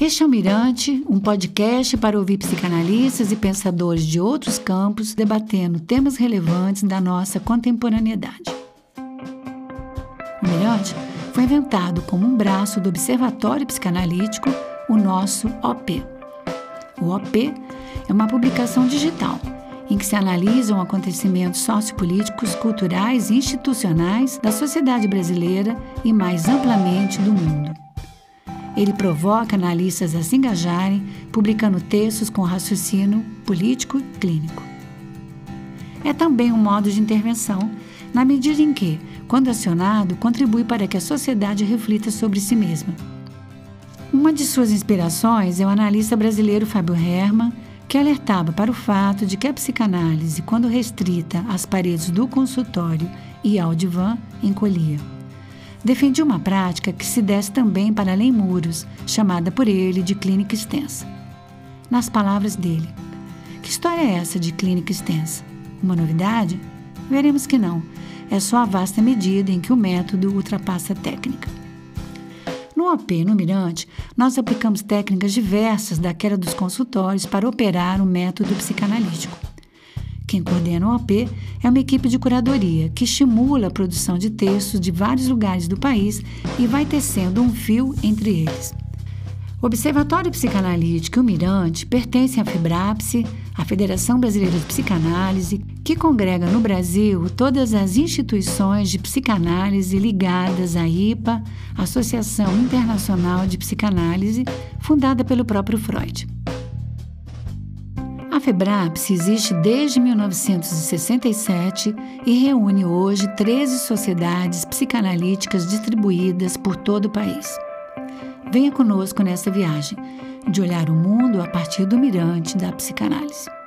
Este é o Mirante, um podcast para ouvir psicanalistas e pensadores de outros campos debatendo temas relevantes da nossa contemporaneidade. O Mirante foi inventado como um braço do Observatório Psicanalítico, o nosso OP. O OP é uma publicação digital em que se analisam acontecimentos sociopolíticos, culturais e institucionais da sociedade brasileira e mais amplamente do mundo. Ele provoca analistas a se engajarem, publicando textos com raciocínio político e clínico. É também um modo de intervenção, na medida em que, quando acionado, contribui para que a sociedade reflita sobre si mesma. Uma de suas inspirações é o analista brasileiro Fábio Herman, que alertava para o fato de que a psicanálise, quando restrita às paredes do consultório e ao divã, encolhia defendia uma prática que se desse também para além muros, chamada por ele de clínica extensa. Nas palavras dele, que história é essa de clínica extensa? Uma novidade? Veremos que não. É só a vasta medida em que o método ultrapassa a técnica. No OP, no Mirante, nós aplicamos técnicas diversas daquela dos consultórios para operar o método psicanalítico. Quem coordena o OP é uma equipe de curadoria que estimula a produção de textos de vários lugares do país e vai tecendo um fio entre eles. O Observatório Psicanalítico e o Mirante pertencem à FIBRAPSE, a Federação Brasileira de Psicanálise, que congrega no Brasil todas as instituições de psicanálise ligadas à IPA, Associação Internacional de Psicanálise, fundada pelo próprio Freud. A FEBRAPS existe desde 1967 e reúne hoje 13 sociedades psicanalíticas distribuídas por todo o país. Venha conosco nessa viagem de olhar o mundo a partir do mirante da psicanálise.